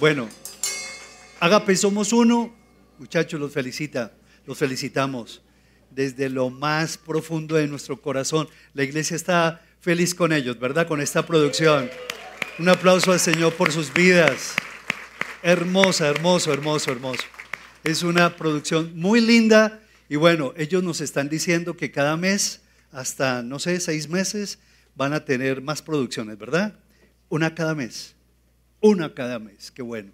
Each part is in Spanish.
Bueno, Agape somos uno. Muchachos, los felicita, los felicitamos desde lo más profundo de nuestro corazón. La iglesia está feliz con ellos, ¿verdad? Con esta producción. Un aplauso al Señor por sus vidas. Hermosa, hermoso, hermoso, hermoso. Es una producción muy linda y bueno, ellos nos están diciendo que cada mes, hasta, no sé, seis meses, van a tener más producciones, ¿verdad? Una cada mes. Una cada mes. Qué bueno.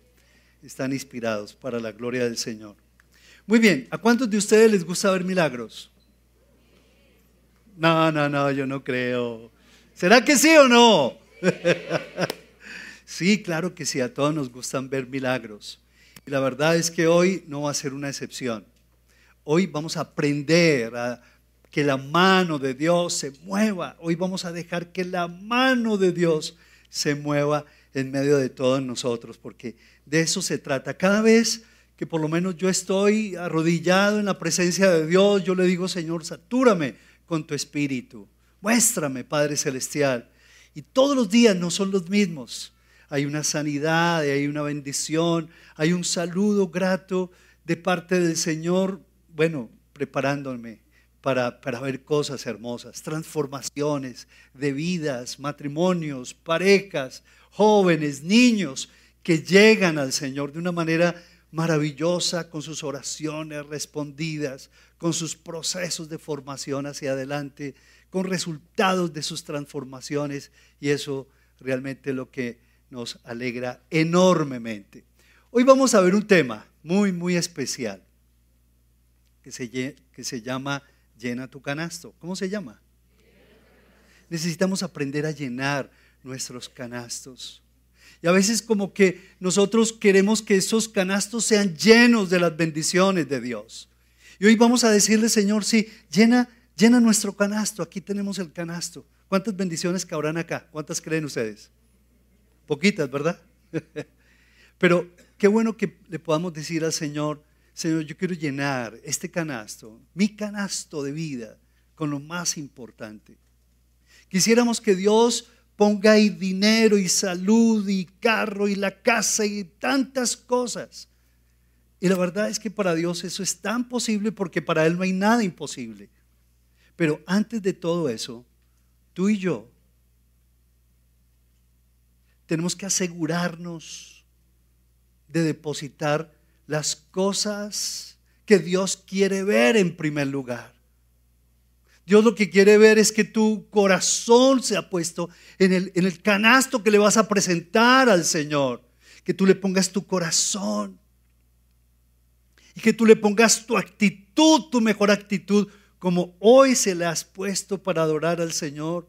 Están inspirados para la gloria del Señor. Muy bien, ¿a cuántos de ustedes les gusta ver milagros? No, no, no, yo no creo. ¿Será que sí o no? sí, claro que sí, a todos nos gustan ver milagros. Y la verdad es que hoy no va a ser una excepción. Hoy vamos a aprender a que la mano de Dios se mueva. Hoy vamos a dejar que la mano de Dios se mueva en medio de todos nosotros, porque de eso se trata. Cada vez que por lo menos yo estoy arrodillado en la presencia de Dios, yo le digo, Señor, satúrame con tu espíritu. Muéstrame, Padre Celestial. Y todos los días no son los mismos. Hay una sanidad, hay una bendición, hay un saludo grato de parte del Señor, bueno, preparándome para, para ver cosas hermosas, transformaciones de vidas, matrimonios, parejas, jóvenes, niños que llegan al Señor de una manera maravillosa con sus oraciones respondidas, con sus procesos de formación hacia adelante, con resultados de sus transformaciones y eso realmente es lo que nos alegra enormemente. Hoy vamos a ver un tema muy, muy especial que se, que se llama llena tu canasto. ¿Cómo se llama? Necesitamos aprender a llenar nuestros canastos. Y a veces como que nosotros queremos que esos canastos sean llenos de las bendiciones de Dios. Y hoy vamos a decirle, Señor, sí, llena, llena nuestro canasto. Aquí tenemos el canasto. ¿Cuántas bendiciones cabrán acá? ¿Cuántas creen ustedes? Poquitas, ¿verdad? Pero qué bueno que le podamos decir al Señor, Señor, yo quiero llenar este canasto, mi canasto de vida, con lo más importante. Quisiéramos que Dios ponga ahí dinero y salud y carro y la casa y tantas cosas. Y la verdad es que para Dios eso es tan posible porque para Él no hay nada imposible. Pero antes de todo eso, tú y yo tenemos que asegurarnos de depositar las cosas que Dios quiere ver en primer lugar. Dios lo que quiere ver es que tu corazón se ha puesto en el, en el canasto que le vas a presentar al Señor. Que tú le pongas tu corazón. Y que tú le pongas tu actitud, tu mejor actitud, como hoy se le has puesto para adorar al Señor.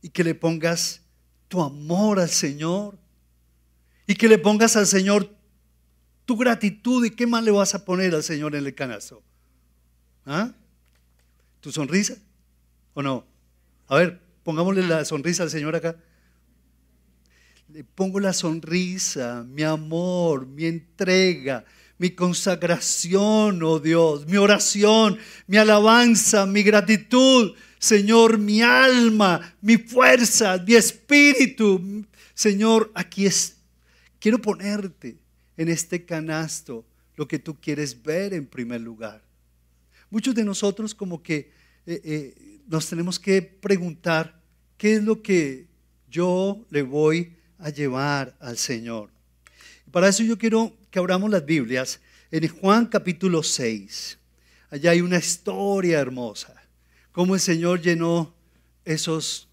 Y que le pongas tu amor al Señor. Y que le pongas al Señor tu gratitud. ¿Y qué más le vas a poner al Señor en el canasto? ¿Ah? ¿Tu sonrisa? ¿O no? A ver, pongámosle la sonrisa al Señor acá. Le pongo la sonrisa, mi amor, mi entrega, mi consagración, oh Dios, mi oración, mi alabanza, mi gratitud, Señor, mi alma, mi fuerza, mi espíritu. Señor, aquí es, quiero ponerte en este canasto lo que tú quieres ver en primer lugar. Muchos de nosotros como que eh, eh, nos tenemos que preguntar, ¿qué es lo que yo le voy a llevar al Señor? Para eso yo quiero que abramos las Biblias en Juan capítulo 6. Allá hay una historia hermosa, cómo el Señor llenó esos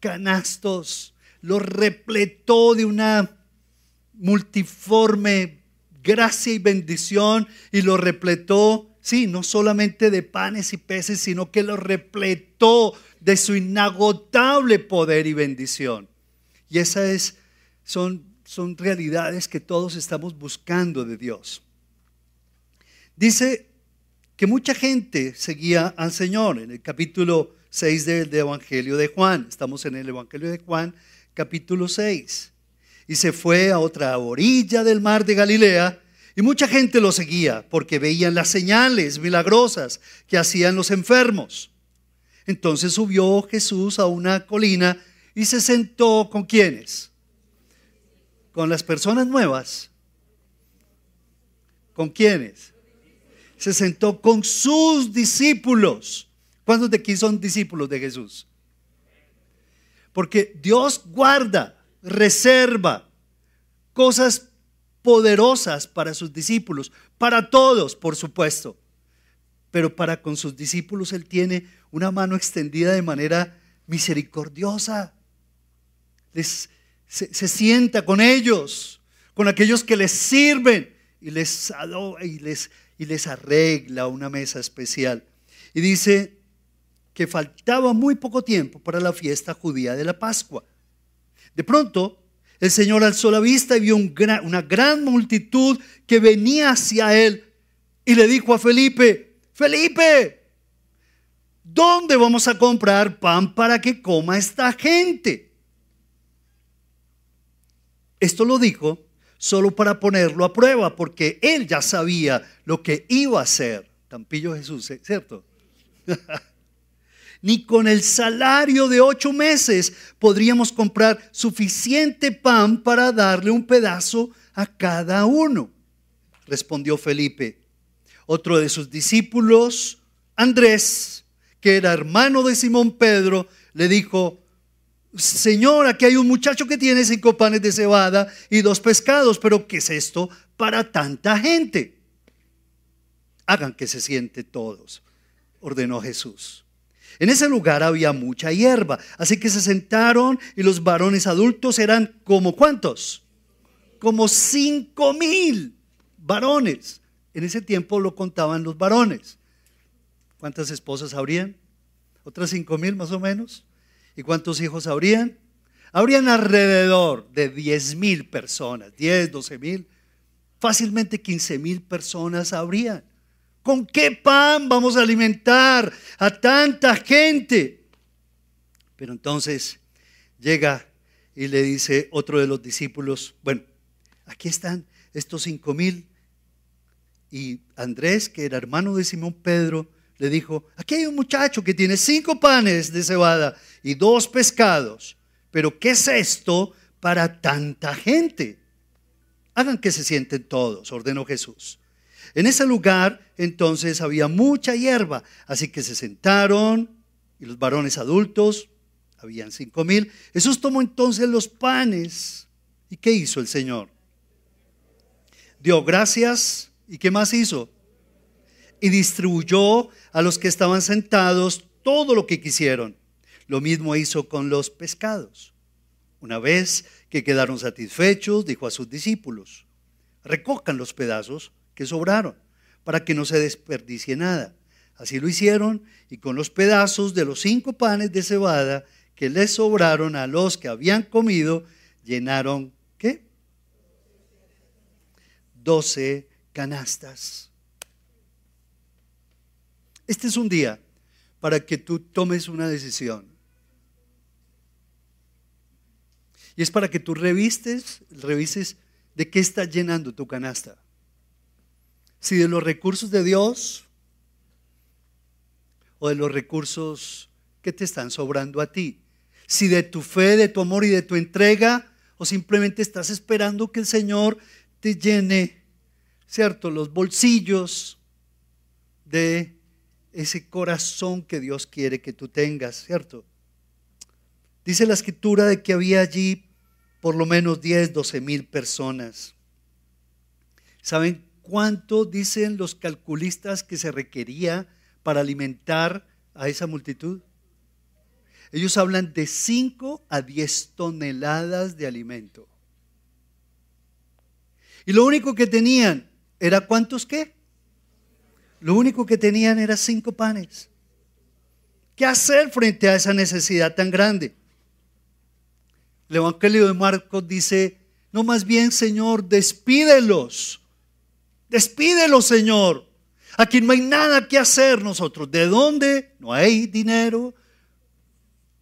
canastos, los repletó de una multiforme gracia y bendición y lo repletó Sí, no solamente de panes y peces, sino que lo repletó de su inagotable poder y bendición. Y esas son, son realidades que todos estamos buscando de Dios. Dice que mucha gente seguía al Señor en el capítulo 6 del Evangelio de Juan. Estamos en el Evangelio de Juan, capítulo 6. Y se fue a otra orilla del mar de Galilea y mucha gente lo seguía porque veían las señales milagrosas que hacían los enfermos. Entonces subió Jesús a una colina y se sentó con quienes? con las personas nuevas. ¿Con quiénes? Se sentó con sus discípulos. ¿Cuántos de aquí son discípulos de Jesús? Porque Dios guarda, reserva cosas poderosas para sus discípulos, para todos, por supuesto. Pero para con sus discípulos Él tiene una mano extendida de manera misericordiosa. Les, se, sienta con ellos, con aquellos que les sirven y les, y, les, y les arregla una mesa especial. Y dice que faltaba muy poco tiempo para la fiesta judía de la Pascua. De pronto, el Señor alzó la vista y vio una gran multitud que venía hacia él y le dijo a Felipe, Felipe, ¿dónde vamos a comprar pan para que coma esta gente? Esto lo dijo solo para ponerlo a prueba, porque él ya sabía lo que iba a hacer. Tampillo Jesús, ¿cierto? ni con el salario de ocho meses podríamos comprar suficiente pan para darle un pedazo a cada uno. Respondió Felipe. Otro de sus discípulos, Andrés, que era hermano de Simón Pedro, le dijo, Señor, aquí hay un muchacho que tiene cinco panes de cebada y dos pescados, pero ¿qué es esto para tanta gente? Hagan que se siente todos, ordenó Jesús. En ese lugar había mucha hierba, así que se sentaron y los varones adultos eran como cuántos? Como cinco mil varones. En ese tiempo lo contaban los varones. ¿Cuántas esposas habrían? ¿Otras cinco mil más o menos? ¿Y cuántos hijos habrían? Habrían alrededor de diez mil personas, diez, doce mil, fácilmente quince mil personas habrían. ¿Con qué pan vamos a alimentar a tanta gente? Pero entonces llega y le dice otro de los discípulos, bueno, aquí están estos cinco mil. Y Andrés, que era hermano de Simón Pedro, le dijo, aquí hay un muchacho que tiene cinco panes de cebada y dos pescados. Pero ¿qué es esto para tanta gente? Hagan que se sienten todos, ordenó Jesús. En ese lugar entonces había mucha hierba, así que se sentaron y los varones adultos, habían cinco mil. Jesús tomó entonces los panes. ¿Y qué hizo el Señor? Dio gracias. ¿Y qué más hizo? Y distribuyó a los que estaban sentados todo lo que quisieron. Lo mismo hizo con los pescados. Una vez que quedaron satisfechos, dijo a sus discípulos, recojan los pedazos que sobraron, para que no se desperdicie nada. Así lo hicieron y con los pedazos de los cinco panes de cebada que les sobraron a los que habían comido, llenaron, ¿qué? Doce canastas. Este es un día para que tú tomes una decisión. Y es para que tú revistes, revises de qué está llenando tu canasta si de los recursos de Dios o de los recursos que te están sobrando a ti. Si de tu fe, de tu amor y de tu entrega, o simplemente estás esperando que el Señor te llene, ¿cierto? Los bolsillos de ese corazón que Dios quiere que tú tengas, ¿cierto? Dice la escritura de que había allí por lo menos 10, 12 mil personas. ¿Saben ¿Cuánto dicen los calculistas que se requería para alimentar a esa multitud? Ellos hablan de 5 a 10 toneladas de alimento. Y lo único que tenían era cuántos qué? Lo único que tenían era cinco panes. ¿Qué hacer frente a esa necesidad tan grande? El Evangelio de Marcos dice, no más bien Señor, despídelos Despídelo, Señor. Aquí no hay nada que hacer nosotros. ¿De dónde? No hay dinero.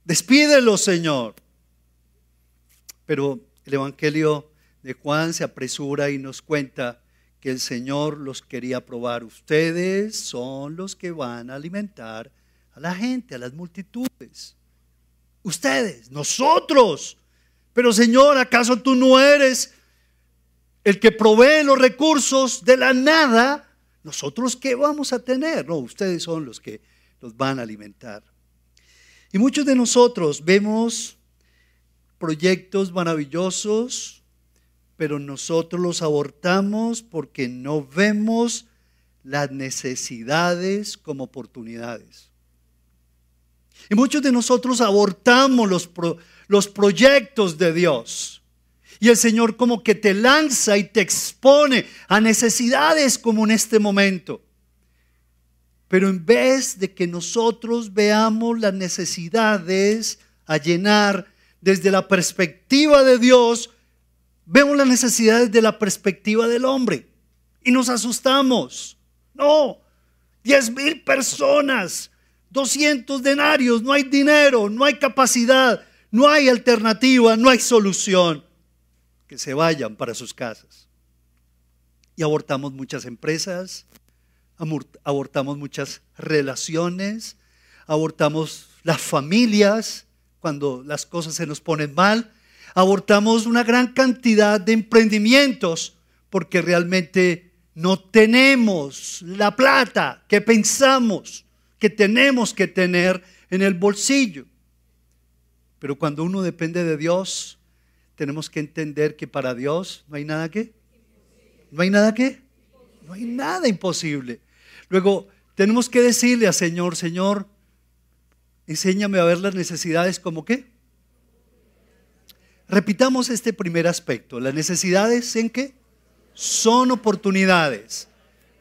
Despídelo, Señor. Pero el Evangelio de Juan se apresura y nos cuenta que el Señor los quería probar. Ustedes son los que van a alimentar a la gente, a las multitudes. Ustedes, nosotros. Pero Señor, ¿acaso tú no eres el que provee los recursos de la nada, nosotros qué vamos a tener? No, ustedes son los que los van a alimentar. Y muchos de nosotros vemos proyectos maravillosos, pero nosotros los abortamos porque no vemos las necesidades como oportunidades. Y muchos de nosotros abortamos los, los proyectos de Dios. Y el Señor como que te lanza y te expone a necesidades como en este momento. Pero en vez de que nosotros veamos las necesidades a llenar desde la perspectiva de Dios, vemos las necesidades de la perspectiva del hombre y nos asustamos. No, 10 mil personas, 200 denarios, no hay dinero, no hay capacidad, no hay alternativa, no hay solución. Que se vayan para sus casas. Y abortamos muchas empresas, abortamos muchas relaciones, abortamos las familias cuando las cosas se nos ponen mal, abortamos una gran cantidad de emprendimientos porque realmente no tenemos la plata que pensamos que tenemos que tener en el bolsillo. Pero cuando uno depende de Dios, tenemos que entender que para Dios no hay nada que. ¿No hay nada que? No hay nada imposible. Luego, tenemos que decirle al Señor, Señor, enséñame a ver las necesidades como qué. Repitamos este primer aspecto. Las necesidades en qué? son oportunidades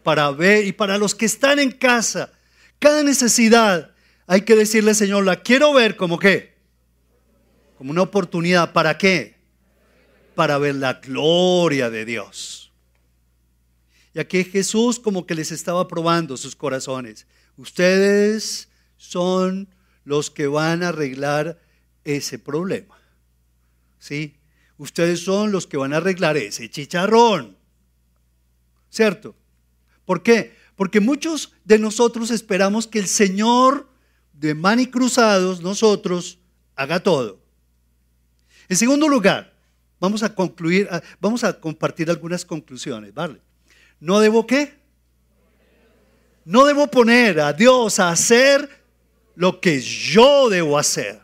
para ver y para los que están en casa, cada necesidad hay que decirle, Señor, la quiero ver como qué? Como una oportunidad. ¿Para qué? Para ver la gloria de Dios. Y aquí Jesús como que les estaba probando sus corazones. Ustedes son los que van a arreglar ese problema. ¿Sí? Ustedes son los que van a arreglar ese chicharrón. ¿cierto? ¿Por qué? Porque muchos de nosotros esperamos que el Señor de mani cruzados, nosotros, haga todo. En segundo lugar, vamos a concluir, ah, vamos a compartir algunas conclusiones, ¿vale? No debo qué? No debo poner a Dios a hacer lo que yo debo hacer.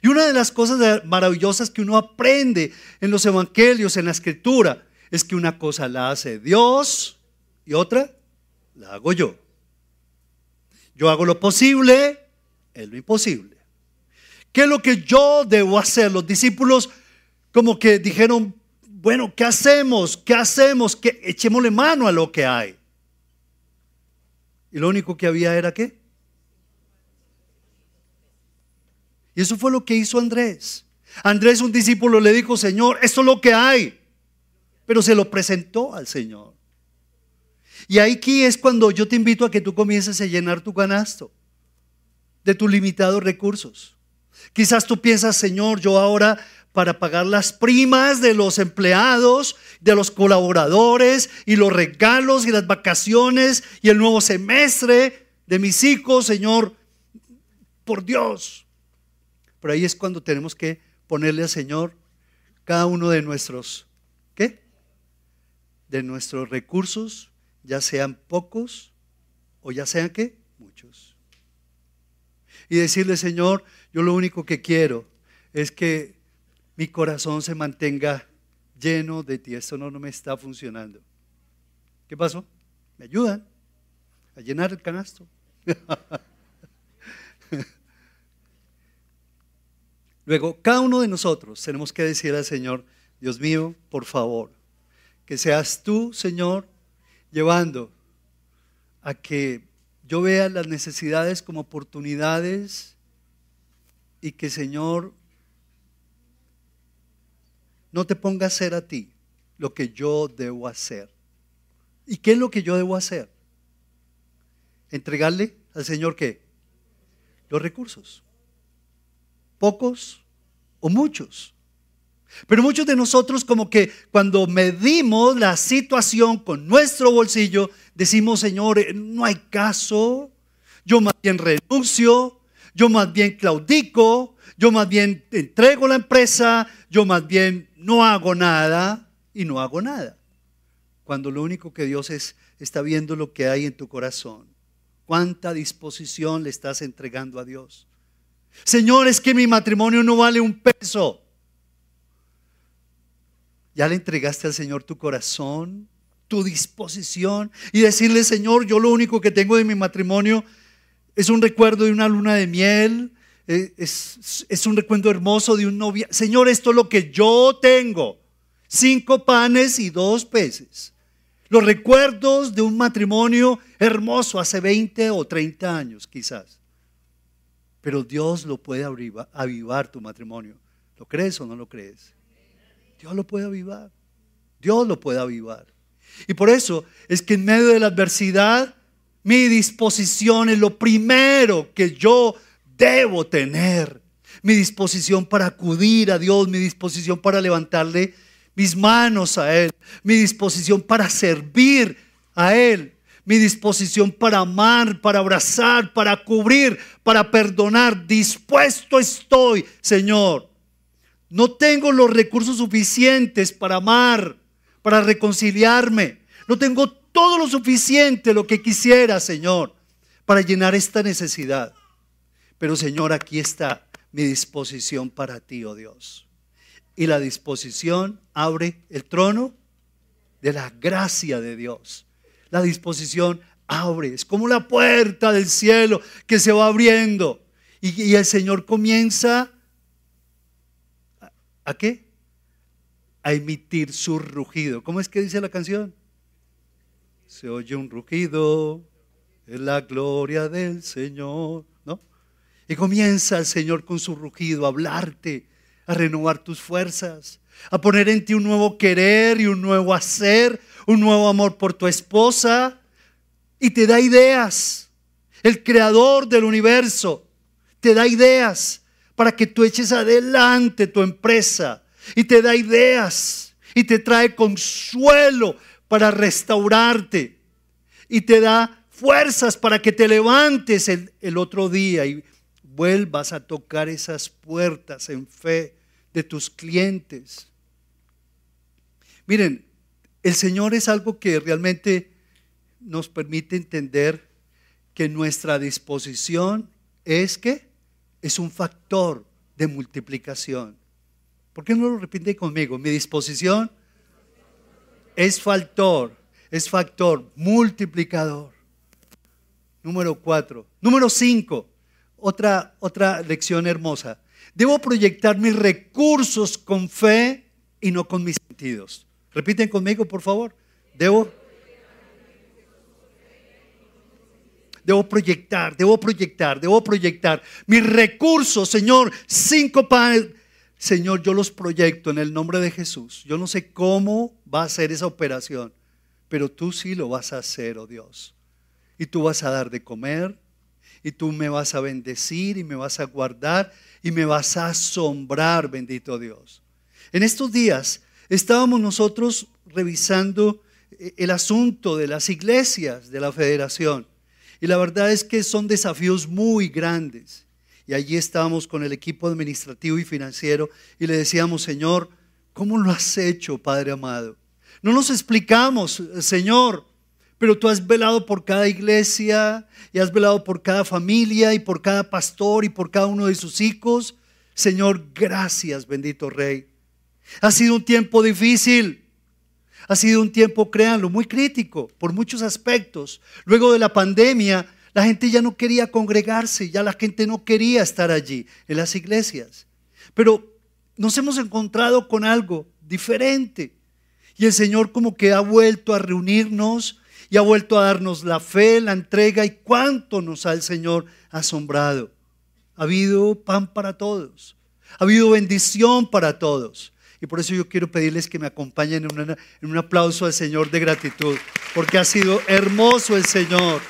Y una de las cosas maravillosas que uno aprende en los evangelios, en la escritura, es que una cosa la hace Dios y otra la hago yo. Yo hago lo posible, es lo imposible. ¿Qué es lo que yo debo hacer? Los discípulos como que dijeron, bueno, ¿qué hacemos? ¿Qué hacemos? ¿Qué? Echémosle mano a lo que hay. Y lo único que había era qué? Y eso fue lo que hizo Andrés. Andrés, un discípulo, le dijo, Señor, esto es lo que hay pero se lo presentó al Señor. Y aquí es cuando yo te invito a que tú comiences a llenar tu canasto de tus limitados recursos. Quizás tú piensas, Señor, yo ahora para pagar las primas de los empleados, de los colaboradores y los regalos y las vacaciones y el nuevo semestre de mis hijos, Señor, por Dios. Pero ahí es cuando tenemos que ponerle al Señor cada uno de nuestros, ¿qué? de nuestros recursos, ya sean pocos o ya sean que muchos. Y decirle, Señor, yo lo único que quiero es que mi corazón se mantenga lleno de ti. Esto no, me está funcionando. ¿Qué pasó? ¿Me ayudan a llenar el canasto? Luego, cada uno de nosotros tenemos que decir al Señor, Dios mío, por favor, que seas tú, Señor, llevando a que yo vea las necesidades como oportunidades y que, Señor, no te ponga a hacer a ti lo que yo debo hacer. ¿Y qué es lo que yo debo hacer? Entregarle al Señor qué? Los recursos. Pocos o muchos. Pero muchos de nosotros como que cuando medimos la situación con nuestro bolsillo, decimos, Señor, eh, no hay caso, yo más bien renuncio, yo más bien claudico, yo más bien entrego la empresa, yo más bien no hago nada. y no hago nada. Cuando lo único que Dios es, está viendo lo que hay en tu corazón. ¿Cuánta disposición le estás entregando a Dios? Señor, es que mi matrimonio no vale un peso. ¿Ya le entregaste al Señor tu corazón, tu disposición? Y decirle, Señor, yo lo único que tengo de mi matrimonio es un recuerdo de una luna de miel, es, un recuerdo hermoso de un novia. Señor, esto es lo que yo tengo. Cinco panes y dos peces. Los recuerdos de un matrimonio hermoso hace 20 o 30 años quizás. Pero Dios lo puede avivar, tu matrimonio. ¿Lo crees o no lo crees? Dios lo puede avivar. Dios lo puede avivar. Y por eso es que en medio de la adversidad, mi disposición es lo primero que yo debo tener. Mi disposición para acudir a Dios, mi disposición para levantarle mis manos a Él, mi disposición para servir a Él, mi disposición para amar, para abrazar, para cubrir, para perdonar. Dispuesto estoy, Señor. No tengo los recursos suficientes para amar, para reconciliarme. No tengo todo lo suficiente, lo que quisiera, Señor, para llenar esta necesidad. Pero, Señor, aquí está mi disposición para ti, oh Dios y la disposición abre el trono de la gracia de Dios. La disposición abre, es como la puerta del cielo que se va abriendo y, el Señor comienza a, ¿a qué? A emitir su rugido. ¿Cómo es que dice la canción? Se oye un rugido, es la gloria del Señor. Y comienza el Señor con su rugido a hablarte a renovar tus fuerzas, a poner en ti un nuevo querer y un nuevo hacer, un nuevo amor por tu esposa. Y te da ideas. El creador del universo te da ideas para que tú eches adelante tu empresa. Y te da ideas y te trae consuelo para restaurarte. Y te da fuerzas para que te levantes el, el otro día y vuelvas a tocar esas puertas en fe de tus clientes. Miren, el Señor es algo que realmente nos permite entender que nuestra disposición es que es un factor de multiplicación. ¿Por qué no lo repite conmigo? Mi disposición es factor, es factor multiplicador. Número cuatro. Número cinco. Otra, otra lección hermosa. Debo proyectar mis recursos con fe y no con mis sentidos. Repiten conmigo, por favor. Debo Debo proyectar, debo proyectar, debo proyectar mis recursos, Señor, cinco panes. Señor, yo los proyecto en el nombre de Jesús. Yo no sé cómo va a ser esa operación, pero tú sí lo vas a hacer, oh Dios. Y tú vas a dar de comer, y tú me vas a bendecir y me vas a guardar y me vas a asombrar, bendito Dios. En estos días estábamos nosotros revisando eh, el asunto de las iglesias de la federación y la verdad es que son desafíos muy grandes. Y allí estábamos con el equipo administrativo y financiero y le decíamos, Señor, ¿cómo lo has hecho, Padre amado? No nos explicamos, Señor, pero tú has velado por cada iglesia y has velado por cada familia y por cada pastor y por cada uno de sus hijos. Señor, gracias, bendito Rey. Ha sido un tiempo difícil. Ha sido un tiempo, créanlo, muy crítico por muchos aspectos. Luego de la pandemia, la gente ya no quería congregarse, ya la gente no quería estar allí, en las iglesias. Pero nos hemos encontrado con algo diferente. Y el Señor como que ha vuelto a reunirnos y ha vuelto a darnos la fe, la entrega y cuánto nos ha el Señor asombrado. Ha habido pan para todos, ha habido bendición para todos. Y por eso yo quiero pedirles que me acompañen en, un aplauso al Señor de gratitud, porque ha sido hermoso el Señor.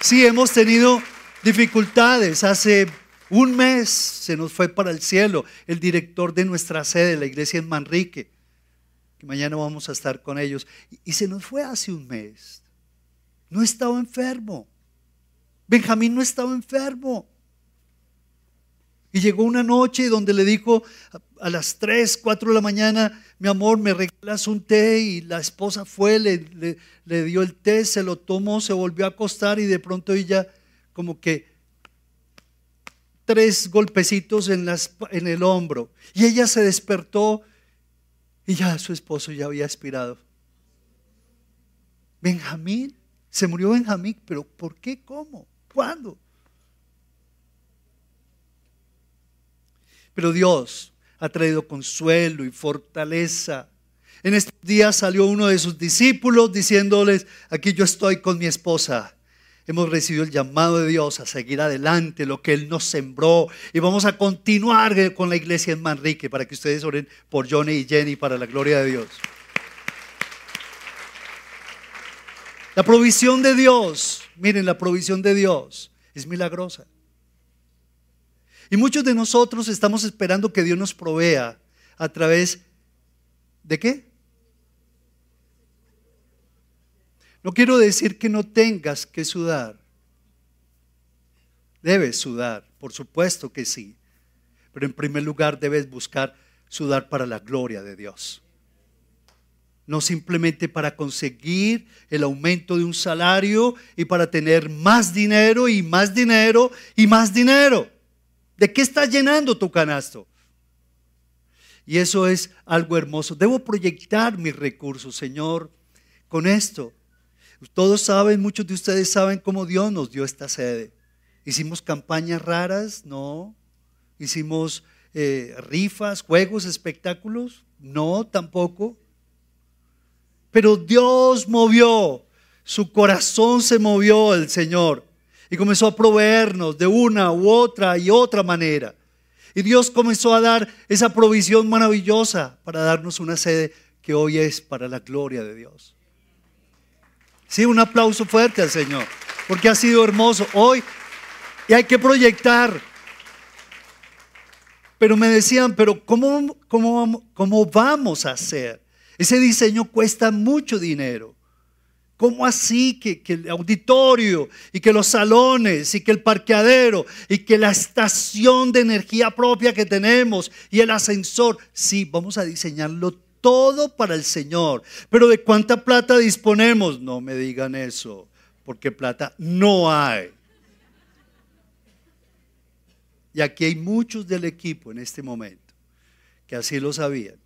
Sí, hemos tenido dificultades. Hace un mes se nos fue para el cielo el director de nuestra sede, la iglesia en Manrique que mañana vamos a estar con ellos. Y se nos fue hace un mes. No estaba enfermo. Benjamín no estaba enfermo. Y llegó una noche donde le dijo a las 3, 4 de la mañana, mi amor, me regalas un té y la esposa fue, le, le, dio el té, se lo tomó, se volvió a acostar y de pronto ella como que tres golpecitos en, las, en el hombro. Y ella se despertó y ya su esposo ya había expirado. Benjamín, se murió Benjamín, pero ¿por qué? ¿Cómo? ¿Cuándo? Pero Dios ha traído consuelo y fortaleza. En estos días salió uno de sus discípulos diciéndoles, aquí yo estoy con mi esposa. Hemos recibido el llamado de Dios a seguir adelante lo que Él nos sembró y vamos a continuar con la iglesia en Manrique para que ustedes oren por Johnny y Jenny para la gloria de Dios. La provisión de Dios, miren, la provisión de Dios es milagrosa. Y muchos de nosotros estamos esperando que Dios nos provea a través de qué? No quiero decir que no tengas que sudar. Debes sudar, por supuesto que sí. Pero en primer lugar debes buscar sudar para la gloria de Dios. No simplemente para conseguir el aumento de un salario y para tener más dinero y más dinero y más dinero. ¿De qué estás llenando tu canasto? Y eso es algo hermoso. Debo proyectar mis recursos, Señor, con esto. Todos saben, muchos de ustedes saben cómo Dios nos dio esta sede. Hicimos campañas raras, no. Hicimos eh, rifas, juegos, espectáculos, no, tampoco. Pero Dios movió, su corazón se movió el Señor y comenzó a proveernos de una u otra y otra manera. Y Dios comenzó a dar esa provisión maravillosa para darnos una sede que hoy es para la gloria de Dios. Sí, un aplauso fuerte al Señor, porque ha sido hermoso hoy y hay que proyectar. Pero me decían, pero ¿cómo, cómo, cómo vamos a hacer? Ese diseño cuesta mucho dinero. ¿Cómo así que, el auditorio y que los salones y que el parqueadero y que la estación de energía propia que tenemos y el ascensor? Sí, vamos a diseñarlo todo para el Señor. Pero ¿de cuánta plata disponemos? No me digan eso, porque plata no hay. Y aquí hay muchos del equipo en este momento que así lo sabían.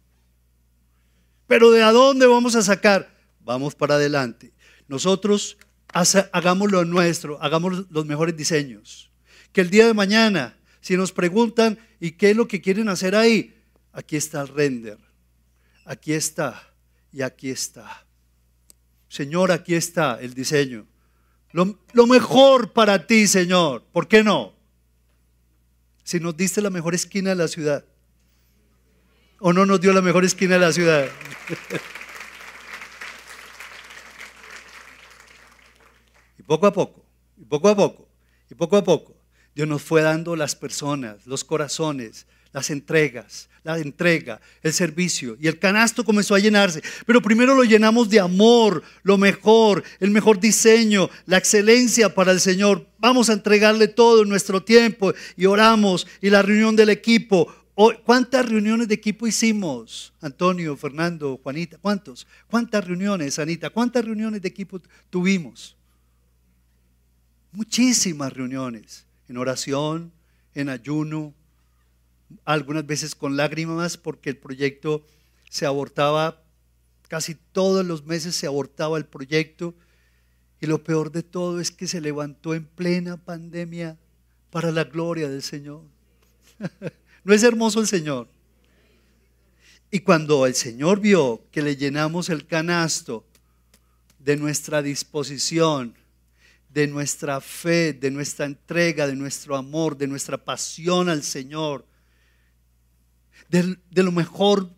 Pero ¿de a dónde vamos a sacar? Vamos para adelante. Nosotros hagamos lo nuestro, hagamos los mejores diseños. Que el día de mañana, si nos preguntan, ¿y qué es lo que quieren hacer ahí? Aquí está el render. Aquí está y aquí está. Señor, aquí está el diseño. Lo, mejor para ti, Señor. ¿Por qué no? Si nos diste la mejor esquina de la ciudad. ¿O no nos dio la mejor esquina de la ciudad? poco a poco, y poco a poco, y poco a poco, Dios nos fue dando las personas, los corazones, las entregas, la entrega, el servicio. Y el canasto comenzó a llenarse. Pero primero lo llenamos de amor, lo mejor, el mejor diseño, la excelencia para el Señor. Vamos a entregarle todo nuestro tiempo y oramos. Y la reunión del equipo. ¿Cuántas reuniones de equipo hicimos? Antonio, Fernando, Juanita, ¿cuántos? ¿Cuántas reuniones, Anita? ¿Cuántas reuniones de equipo tuvimos? muchísimas reuniones en oración, en ayuno, algunas veces con lágrimas porque el proyecto se abortaba, casi todos los meses se abortaba el proyecto y lo peor de todo es que se levantó en plena pandemia para la gloria del Señor. ¿No es hermoso el Señor? Y cuando el Señor vio que le llenamos el canasto de nuestra disposición, de nuestra fe, de nuestra entrega, de nuestro amor, de nuestra pasión al Señor, de, lo mejor.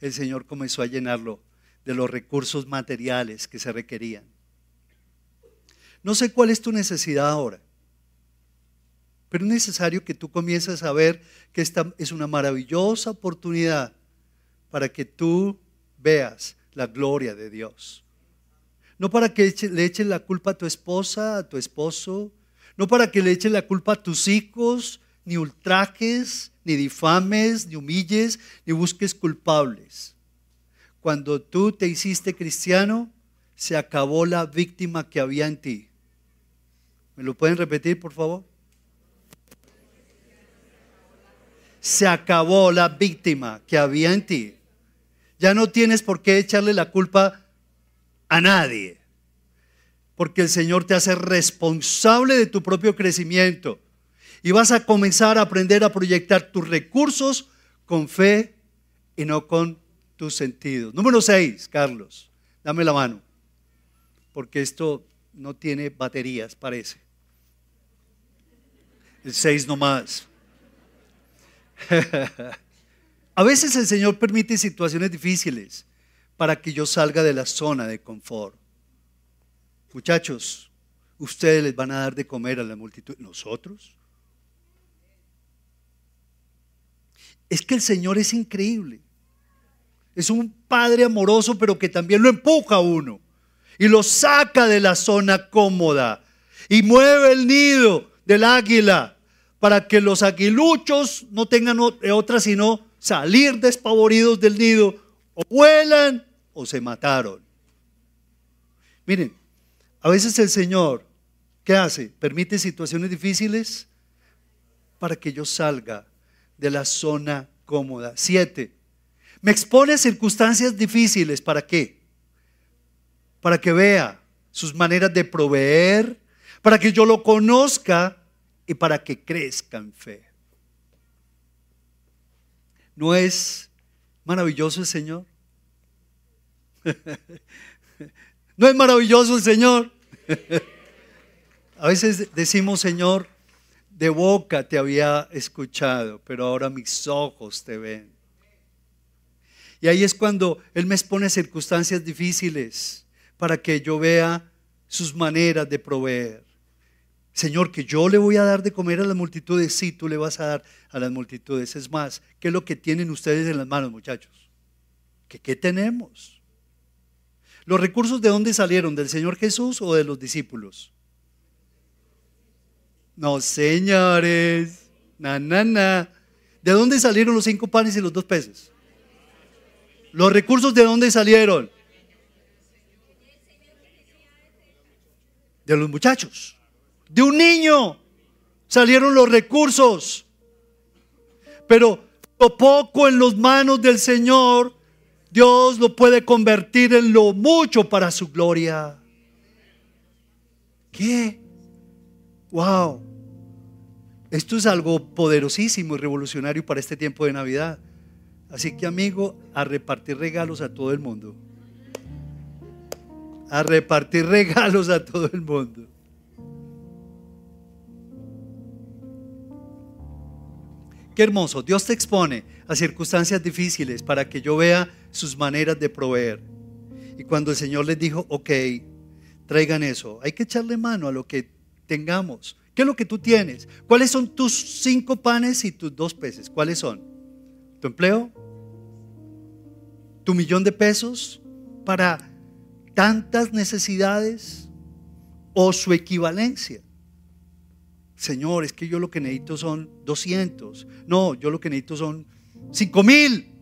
El Señor comenzó a llenarlo de los recursos materiales que se requerían. No sé cuál es tu necesidad ahora, pero es necesario que tú comiences a ver que esta es una maravillosa oportunidad para que tú veas la gloria de Dios. No para que le echen la culpa a tu esposa, a tu esposo. no para que le eches la culpa a tus hijos, ni ultrajes, ni difames, ni humilles, ni busques culpables. Cuando tú te hiciste cristiano, se acabó la víctima que había en ti. ¿Me lo pueden repetir, por favor? Se acabó la víctima que había en ti. Ya no tienes por qué echarle la culpa a nadie. Porque el Señor te hace responsable de tu propio crecimiento. Y vas a comenzar a aprender a proyectar tus recursos con fe y no con tus sentidos. Número 6, Carlos. Dame la mano. Porque esto no tiene baterías, parece. El 6 nomás. A veces el Señor permite situaciones difíciles para que yo salga de la zona de confort. Muchachos, ustedes les van a dar de comer a la multitud. ¿Nosotros? Es que el Señor es increíble. Es un Padre amoroso, pero que también lo empuja a uno y lo saca de la zona cómoda y mueve el nido del águila para que los aguiluchos no tengan otra sino salir despavoridos del nido, o vuelan o se mataron. Miren, a veces el Señor, ¿qué hace? Permite situaciones difíciles para que yo salga de la zona cómoda. Siete, me expone a circunstancias difíciles, ¿para qué? Para que vea sus maneras de proveer, para que yo lo conozca y para que crezca en fe. ¿No es maravilloso el Señor? ¿No es maravilloso el Señor? A veces decimos, Señor, de boca te había escuchado, pero ahora mis ojos te ven. Y ahí es cuando Él me expone circunstancias difíciles para que yo vea sus maneras de proveer. Señor, que yo le voy a dar de comer a las multitudes. Sí, tú le vas a dar a las multitudes. Es más, ¿qué es lo que tienen ustedes en las manos, muchachos? ¿Qué, qué tenemos? ¿Los recursos de dónde salieron? ¿Del Señor Jesús o de los discípulos? No, señores. Na. ¿De dónde salieron los cinco panes y los dos peces? ¿Los recursos de dónde salieron? De los muchachos de un niño salieron los recursos. Pero lo poco en las manos del Señor, Dios lo puede convertir en lo mucho para su gloria. ¿Qué? ¡Wow! Esto es algo poderosísimo y revolucionario para este tiempo de Navidad. Así que amigo, a repartir regalos a todo el mundo. A repartir regalos a todo el mundo. Qué hermoso. Dios te expone a circunstancias difíciles para que yo vea sus maneras de proveer. Y cuando el Señor les dijo, ok, traigan eso, hay que echarle mano a lo que tengamos. ¿Qué es lo que tú tienes? ¿Cuáles son tus cinco panes y tus dos peces? ¿Cuáles son? ¿Tu empleo? ¿Tu millón de pesos para tantas necesidades? ¿O su equivalencia? Señor, es que yo lo que necesito son 200. No, yo lo que necesito son 5 mil.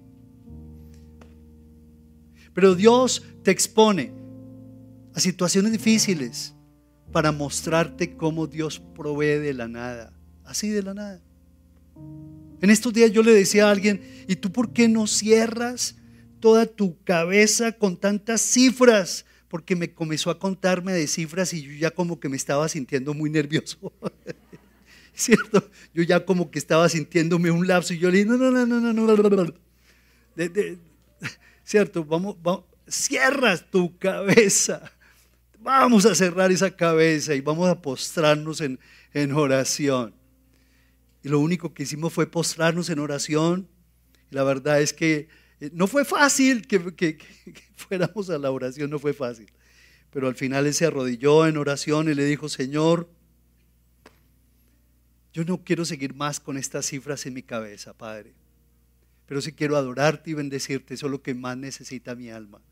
Pero Dios te expone a situaciones difíciles para mostrarte cómo Dios provee de la nada. Así de la nada. En estos días yo le decía a alguien, ¿y tú por qué no cierras toda tu cabeza con tantas cifras? Porque me comenzó a contarme de cifras y yo ya como que me estaba sintiendo muy nervioso. ¿cierto? Yo ya como que estaba sintiéndome un lapso y yo le dije, no, no, no, no, no, no, no, ¿cierto? Vamos, vamos, cierras tu cabeza. Vamos a cerrar esa cabeza y vamos a postrarnos en, en oración. Y lo único que hicimos fue postrarnos en oración. Y la verdad es que eh, no fue fácil que, que, que, fuéramos a la oración, no fue fácil. Pero al final él se arrodilló en oración y le dijo, Señor, yo no quiero seguir más con estas cifras en mi cabeza, Padre. Pero sí quiero adorarte y bendecirte. Eso es lo que más necesita mi alma.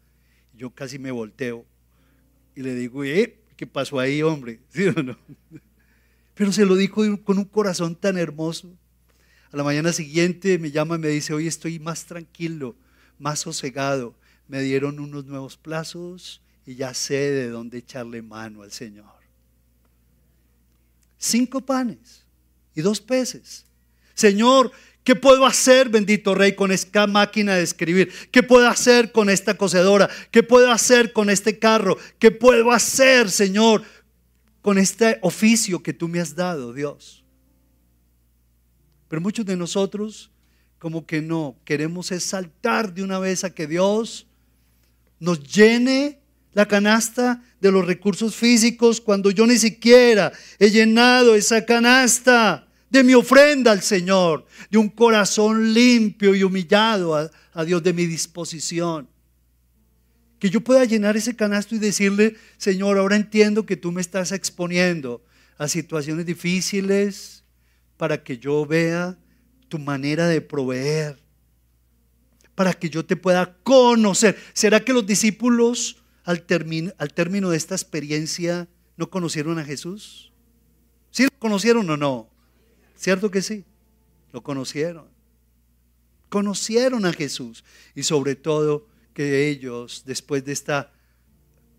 Yo casi me volteo y le digo, ¿eh? ¿Qué pasó ahí, hombre? ¿Sí o no? Pero se lo dijo con un corazón tan hermoso. A la mañana siguiente me llama y me dice, hoy estoy más tranquilo, más sosegado. Me dieron unos nuevos plazos y ya sé de dónde echarle mano al Señor. Cinco panes y dos peces. Señor, ¿qué puedo hacer, bendito Rey, con esta máquina de escribir? ¿Qué puedo hacer con esta cocedora? ¿Qué puedo hacer con este carro? ¿Qué puedo hacer, Señor, con este oficio que tú me has dado, Dios? Pero muchos de nosotros como que no, queremos es saltar de una vez a que Dios nos llene la canasta de los recursos físicos cuando yo ni siquiera he llenado esa canasta de mi ofrenda al Señor, de un corazón limpio y humillado a, Dios, de mi disposición. Que yo pueda llenar ese canasto y decirle, Señor, ahora entiendo que tú me estás exponiendo a situaciones difíciles, para que yo vea tu manera de proveer, para que yo te pueda conocer. ¿Será que los discípulos al, al término de esta experiencia no conocieron a Jesús? ¿Sí lo conocieron o no? ¿Cierto que sí? Lo conocieron. Conocieron a Jesús y sobre todo que ellos, después de esta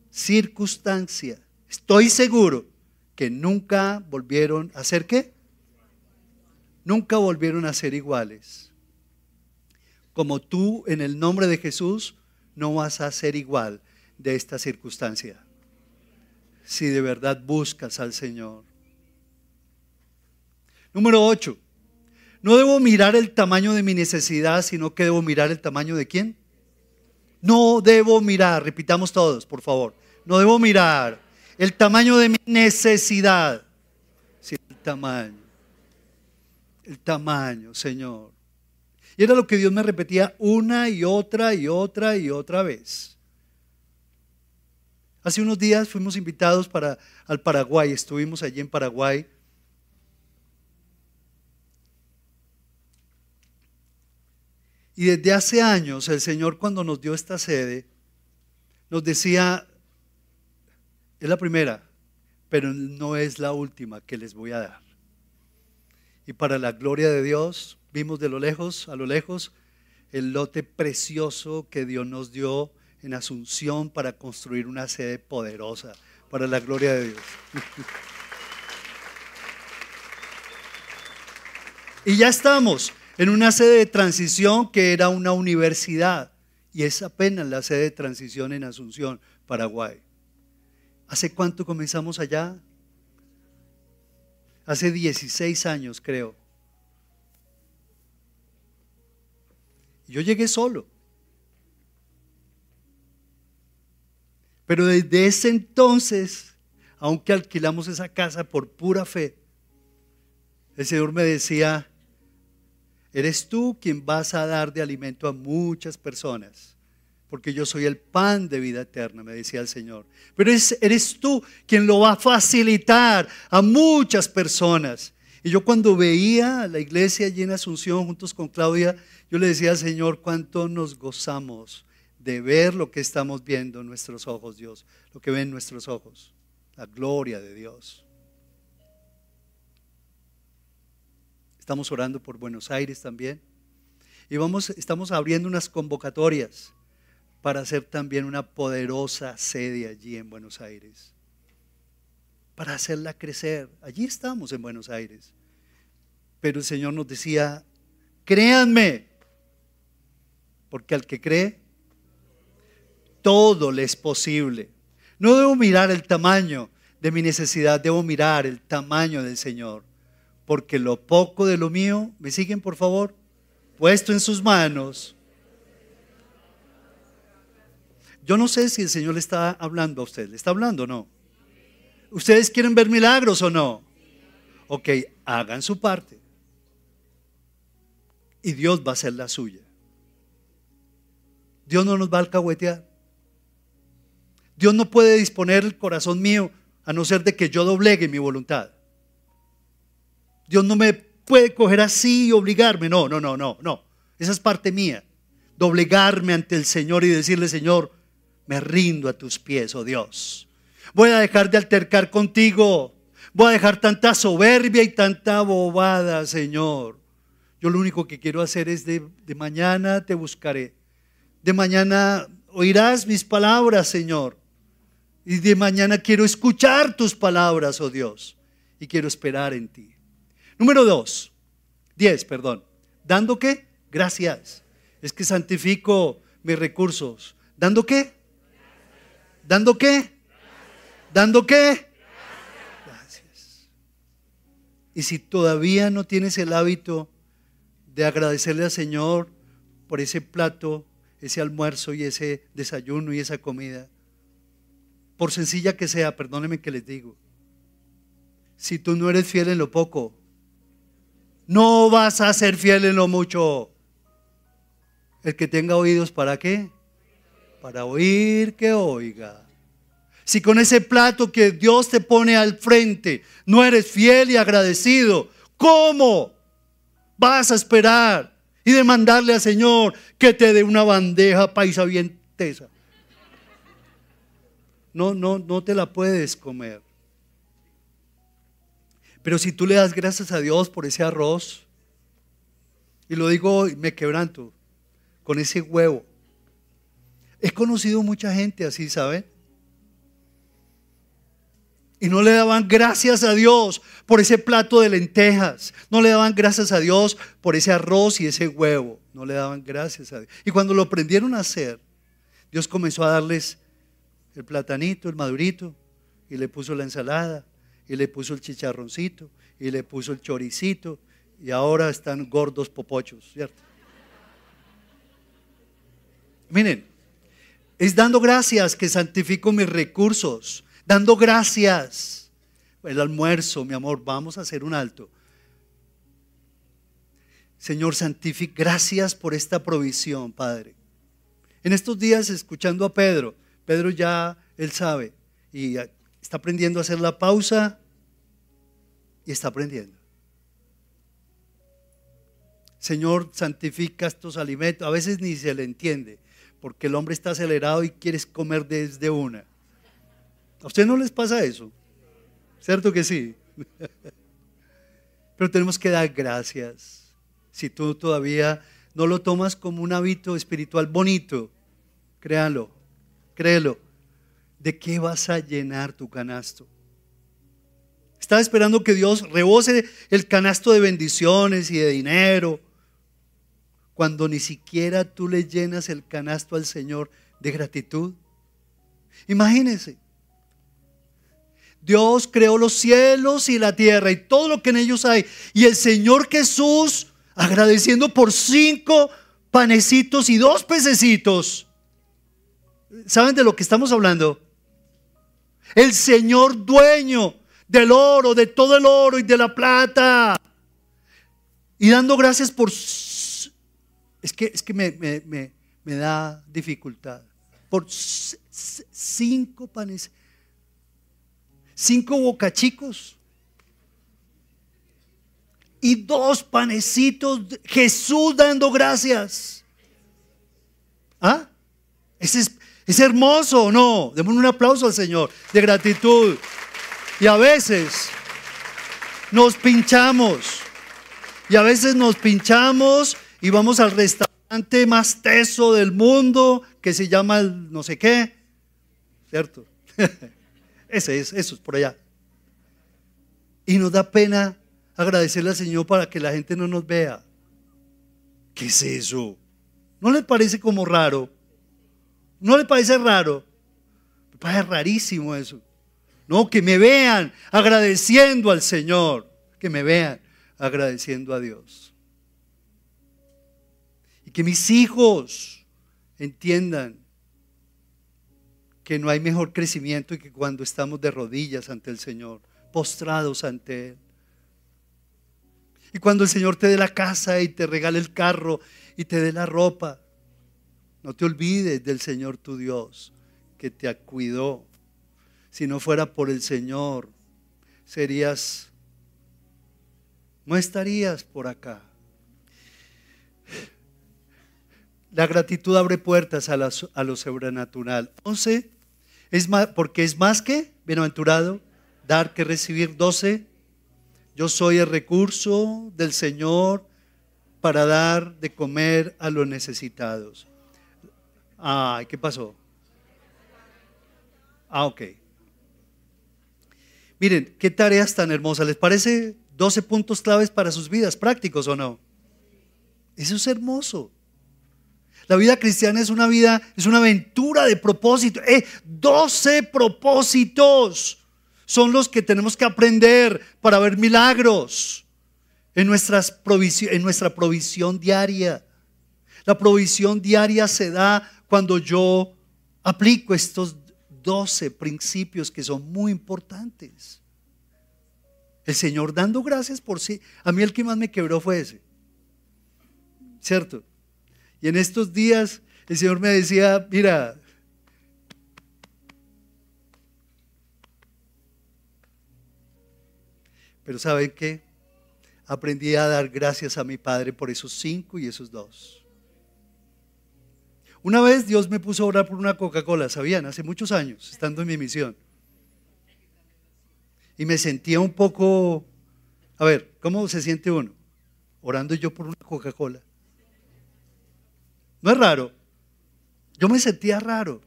circunstancia, estoy seguro que nunca volvieron a ser qué? nunca volvieron a ser iguales. Como tú en el nombre de Jesús no vas a ser igual de esta circunstancia. Si de verdad buscas al Señor. Número 8. No debo mirar el tamaño de mi necesidad, sino que debo mirar el tamaño de quién. No debo mirar, repitamos todos, por favor. No debo mirar el tamaño de mi necesidad, sino el tamaño el tamaño, Señor. Y era lo que Dios me repetía una y otra y otra y otra vez. Hace unos días fuimos invitados para, al Paraguay, estuvimos allí en Paraguay. Y desde hace años el Señor cuando nos dio esta sede, nos decía, es la primera, pero no es la última que les voy a dar y para la gloria de Dios vimos de lo lejos, a lo lejos, el lote precioso que Dios nos dio en Asunción para construir una sede poderosa para la gloria de Dios. y ya estamos en una sede de transición que era una universidad y es apenas la sede de transición en Asunción, Paraguay. ¿Hace cuánto comenzamos allá? hace 16 años creo. Yo llegué solo. Pero desde ese entonces, aunque alquilamos esa casa por pura fe, el Señor me decía, eres tú quien vas a dar de alimento a muchas personas porque yo soy el pan de vida eterna, me decía el Señor. Pero eres, tú quien lo va a facilitar a muchas personas. Y yo cuando veía la iglesia allí en Asunción juntos con Claudia, yo le decía al Señor, cuánto nos gozamos de ver lo que estamos viendo en nuestros ojos, Dios, lo que ven nuestros ojos, la gloria de Dios. Estamos orando por Buenos Aires también. Y vamos, estamos abriendo unas convocatorias para hacer también una poderosa sede allí en Buenos Aires, para hacerla crecer. Allí estamos en Buenos Aires. Pero el Señor nos decía, créanme, porque al que cree, todo le es posible. No debo mirar el tamaño de mi necesidad, debo mirar el tamaño del Señor, porque lo poco de lo mío, ¿me siguen por favor? Puesto en sus manos yo no sé si el Señor le está hablando a usted. ¿Le está hablando o no? ¿Ustedes quieren ver milagros o no? Ok, hagan su parte. Y Dios va a hacer la suya. Dios no nos va a alcahuetear. Dios no puede disponer el corazón mío a no ser de que yo doblegue mi voluntad. Dios no me puede coger así y obligarme. No, no, no, no, no. Esa es parte mía. Doblegarme ante el Señor y decirle, Señor, me rindo a tus pies, oh Dios. Voy a dejar de altercar contigo. Voy a dejar tanta soberbia y tanta bobada, Señor. Yo lo único que quiero hacer es de, de mañana te buscaré. De mañana oirás mis palabras, Señor. Y de mañana quiero escuchar tus palabras, oh Dios. Y quiero esperar en ti. Número dos, diez, perdón. ¿Dando qué? Gracias. Es que santifico mis recursos. ¿Dando qué? ¿Dando qué? ¿Dando qué? Gracias. Y si todavía no tienes el hábito de agradecerle al Señor por ese plato, ese almuerzo y ese desayuno y esa comida, por sencilla que sea, perdónenme que les digo, si tú no eres fiel en lo poco, no vas a ser fiel en lo mucho. El que tenga oídos, ¿para qué? Para oír que oiga. Si con ese plato que Dios te pone al frente no eres fiel y agradecido, ¿cómo vas a esperar y demandarle al Señor que te dé una bandeja paisa bien tesa? No, no, no te la puedes comer. Pero si tú le das gracias a Dios por ese arroz, y lo digo me quebranto, con ese huevo. He conocido mucha gente así, ¿saben? Y no le daban gracias a Dios por ese plato de lentejas. No le daban gracias a Dios por ese arroz y ese huevo. No le daban gracias a Dios. Y cuando lo aprendieron a hacer, Dios comenzó a darles el platanito, el madurito, y le puso la ensalada, y le puso el chicharroncito, y le puso el choricito, y ahora están gordos popochos, ¿cierto? Miren, es dando gracias que santifico mis recursos dando gracias. El almuerzo, mi amor, vamos a hacer un alto. Señor, santifica, gracias por esta provisión, Padre. En estos días, escuchando a Pedro, Pedro ya, él sabe, y está aprendiendo a hacer la pausa y está aprendiendo. Señor, santifica estos alimentos. A veces ni se le entiende, porque el hombre está acelerado y quieres comer desde una. ¿A usted no les pasa eso? ¿Cierto que sí? Pero tenemos que dar gracias. Si tú todavía no lo tomas como un hábito espiritual bonito, créalo, créelo. ¿De qué vas a llenar tu canasto? Estaba esperando que Dios rebose el canasto de bendiciones y de dinero, cuando ni siquiera tú le llenas el canasto al Señor de gratitud. Imagínense, Dios creó los cielos y la tierra y todo lo que en ellos hay. Y el Señor Jesús, agradeciendo por cinco panecitos y dos pececitos. ¿Saben de lo que estamos hablando? El Señor dueño del oro, de todo el oro y de la plata. Y dando gracias por... Es que, es que me, me da dificultad. Por cinco panes cinco bocachicos y dos panecitos. Jesús dando gracias. ¿Ah? ¿Es, es hermoso no? Démosle un aplauso al Señor de gratitud. Y a veces nos pinchamos. Y a veces nos pinchamos y vamos al restaurante más teso del mundo que se llama el no sé qué. ¿Cierto? Ese es, eso es por allá. Y nos da pena agradecerle al Señor para que la gente no nos vea. ¿Qué es eso? ¿No le parece como raro? ¿No le parece raro? Me parece rarísimo eso. No, que me vean agradeciendo al Señor. Que me vean agradeciendo a Dios. Y que mis hijos entiendan que no hay mejor crecimiento que cuando estamos de rodillas ante el Señor, postrados ante Él. Y cuando el Señor te dé la casa y te regale el carro y te dé la ropa, no te olvides del Señor tu Dios que te cuidó. Si no fuera por el Señor, serías, no estarías por acá. La gratitud abre puertas a, lo sobrenatural. Entonces, es más, porque es más que bienaventurado dar que recibir. 12. Yo soy el recurso del Señor para dar de comer a los necesitados. Ay, ¿qué pasó? Ah, ok. Miren, qué tareas tan hermosas. ¿Les parece 12 puntos claves para sus vidas, prácticos o no? Eso es hermoso. La vida cristiana es una vida, es una aventura de propósito. Eh, 12 propósitos son los que tenemos que aprender para ver milagros en, nuestras en nuestra provisión diaria. La provisión diaria se da cuando yo aplico estos 12 principios que son muy importantes. El Señor dando gracias por sí. A mí el que más me quebró fue ese. ¿Cierto? Y en estos días el Señor me decía, mira, pero ¿saben qué? Aprendí a dar gracias a mi Padre por esos cinco y esos dos. Una vez Dios me puso a orar por una Coca-Cola, ¿sabían? Hace muchos años, estando en mi misión. Y me sentía un poco, a ver, ¿cómo se siente uno? Orando yo por una Coca-Cola. No es raro. Yo me sentía raro.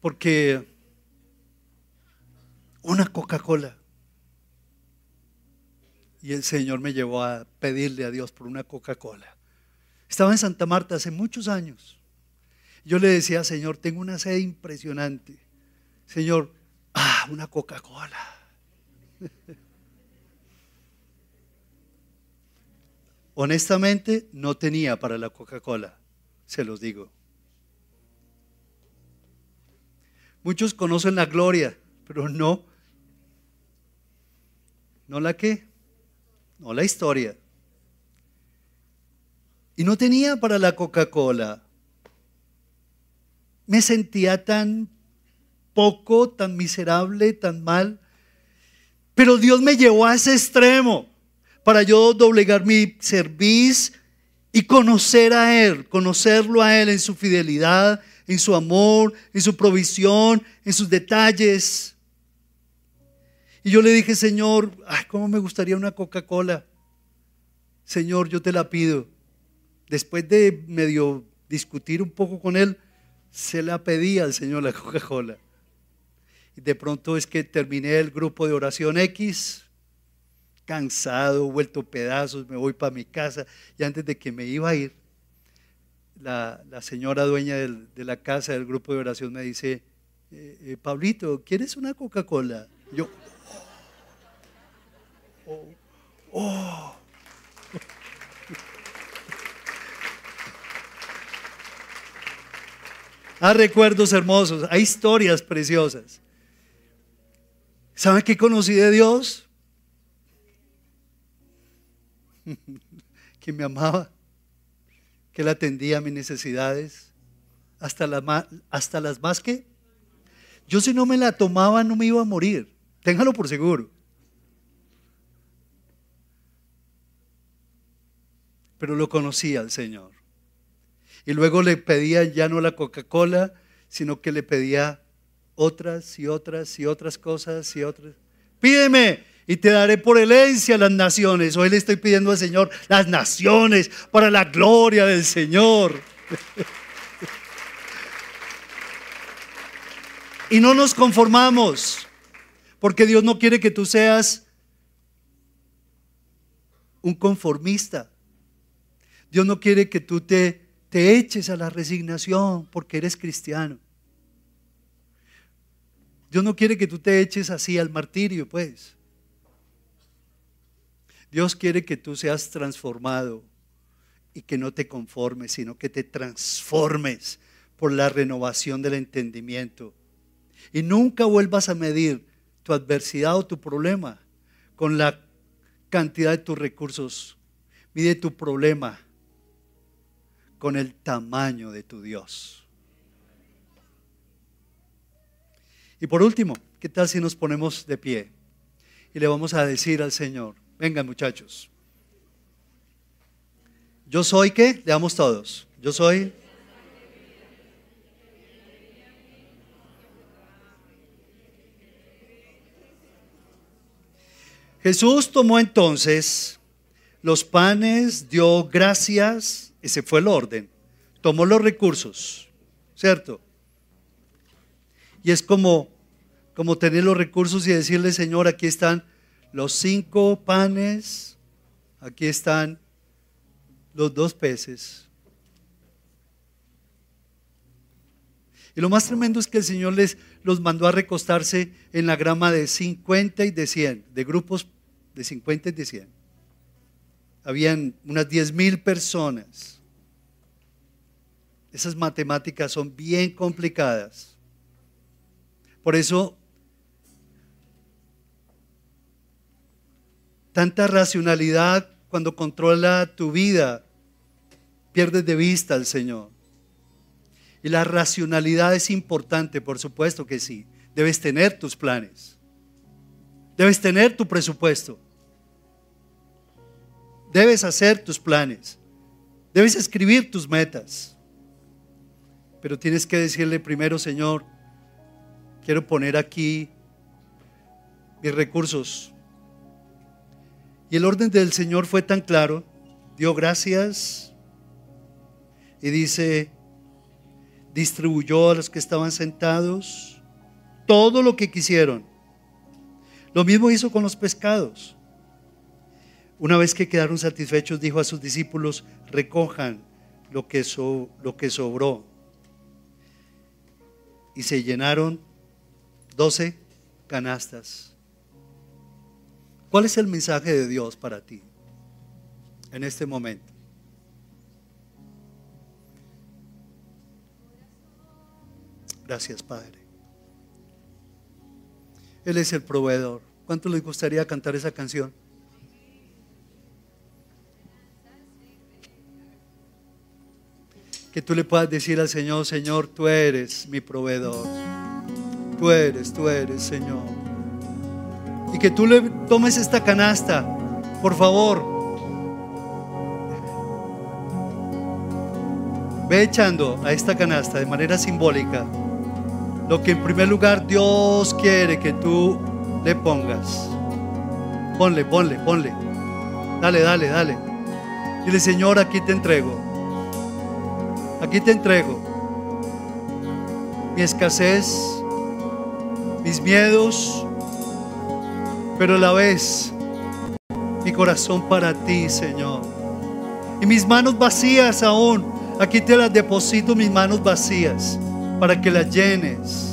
Porque una Coca-Cola. Y el Señor me llevó a pedirle a Dios por una Coca-Cola. Estaba en Santa Marta hace muchos años. Yo le decía, Señor, tengo una sed impresionante. Señor, ah, una Coca-Cola. Honestamente, no tenía para la Coca-Cola, se los digo. Muchos conocen la gloria, pero no. ¿No la qué? No la historia. Y no tenía para la Coca-Cola. Me sentía tan poco, tan miserable, tan mal. Pero Dios me llevó a ese extremo para yo doblegar mi servicio y conocer a Él, conocerlo a Él en su fidelidad, en su amor, en su provisión, en sus detalles. Y yo le dije, Señor, ay, ¿cómo me gustaría una Coca-Cola? Señor, yo te la pido. Después de medio discutir un poco con Él, se la pedí al Señor la Coca-Cola. Y de pronto es que terminé el grupo de oración X, cansado, vuelto pedazos, me voy para mi casa. Y antes de que me iba a ir, la, señora dueña de la casa del grupo de oración me dice, eh, eh, Pablito, ¿quieres una Coca-Cola? Yo, oh, oh. Hay recuerdos hermosos, hay historias preciosas. ¿Saben qué conocí de Dios? que me amaba, que Él atendía mis necesidades, hasta, las más que. Yo si no me la tomaba no me iba a morir, téngalo por seguro. Pero lo conocía al Señor. Y luego le pedía ya no la Coca-Cola, sino que le pedía otras y otras y otras cosas y otras. Pídeme, y te daré por herencia las naciones. Hoy le estoy pidiendo al Señor las naciones para la gloria del Señor. y no nos conformamos, porque Dios no quiere que tú seas un conformista. Dios no quiere que tú te, te eches a la resignación porque eres cristiano. Dios no quiere que tú te eches así al martirio, pues. Dios quiere que tú seas transformado y que no te conformes, sino que te transformes por la renovación del entendimiento. Y nunca vuelvas a medir tu adversidad o tu problema con la cantidad de tus recursos. Mide tu problema con el tamaño de tu Dios. Y por último, ¿qué tal si nos ponemos de pie y le vamos a decir al Señor, Vengan muchachos. Yo soy qué? Leamos todos. Yo soy. Jesús tomó entonces los panes, dio gracias, ese fue el orden, tomó los recursos, ¿cierto? Y es como, como tener los recursos y decirle, Señor, aquí están los cinco panes, aquí están los dos peces. Y lo más tremendo es que el Señor les los mandó a recostarse en la grama de 50 y de 100, de grupos de 50 y de 100. Habían unas 10 mil personas. Esas matemáticas son bien complicadas. Por eso, tanta racionalidad cuando controla tu vida, pierdes de vista al Señor. Y la racionalidad es importante, por supuesto que sí. Debes tener tus planes. Debes tener tu presupuesto. Debes hacer tus planes. Debes escribir tus metas. Pero tienes que decirle primero, Señor, quiero poner aquí mis recursos. Y el orden del Señor fue tan claro, dio gracias y dice, distribuyó a los que estaban sentados todo lo que quisieron. Lo mismo hizo con los pescados. Una vez que quedaron satisfechos, dijo a sus discípulos, recojan lo que, sobró. Y se llenaron doce canastas. ¿Cuál es el mensaje de Dios para ti en este momento? Gracias, Padre. Él es el proveedor. ¿Cuánto les gustaría cantar esa canción? Que tú le puedas decir al Señor, Señor, tú eres mi proveedor. Tú eres, tú eres, Señor. Y que tú le tomes esta canasta, por favor. Ve echando a esta canasta de manera simbólica lo que en primer lugar Dios quiere que tú le pongas. Ponle, ponle, ponle. Dale, dale, dale. Dile, Señor, aquí te entrego. Aquí te entrego. Mi escasez, mis miedos, pero a la vez mi corazón para ti, Señor. Y mis manos vacías aún. Aquí te las deposito, mis manos vacías para que la llenes.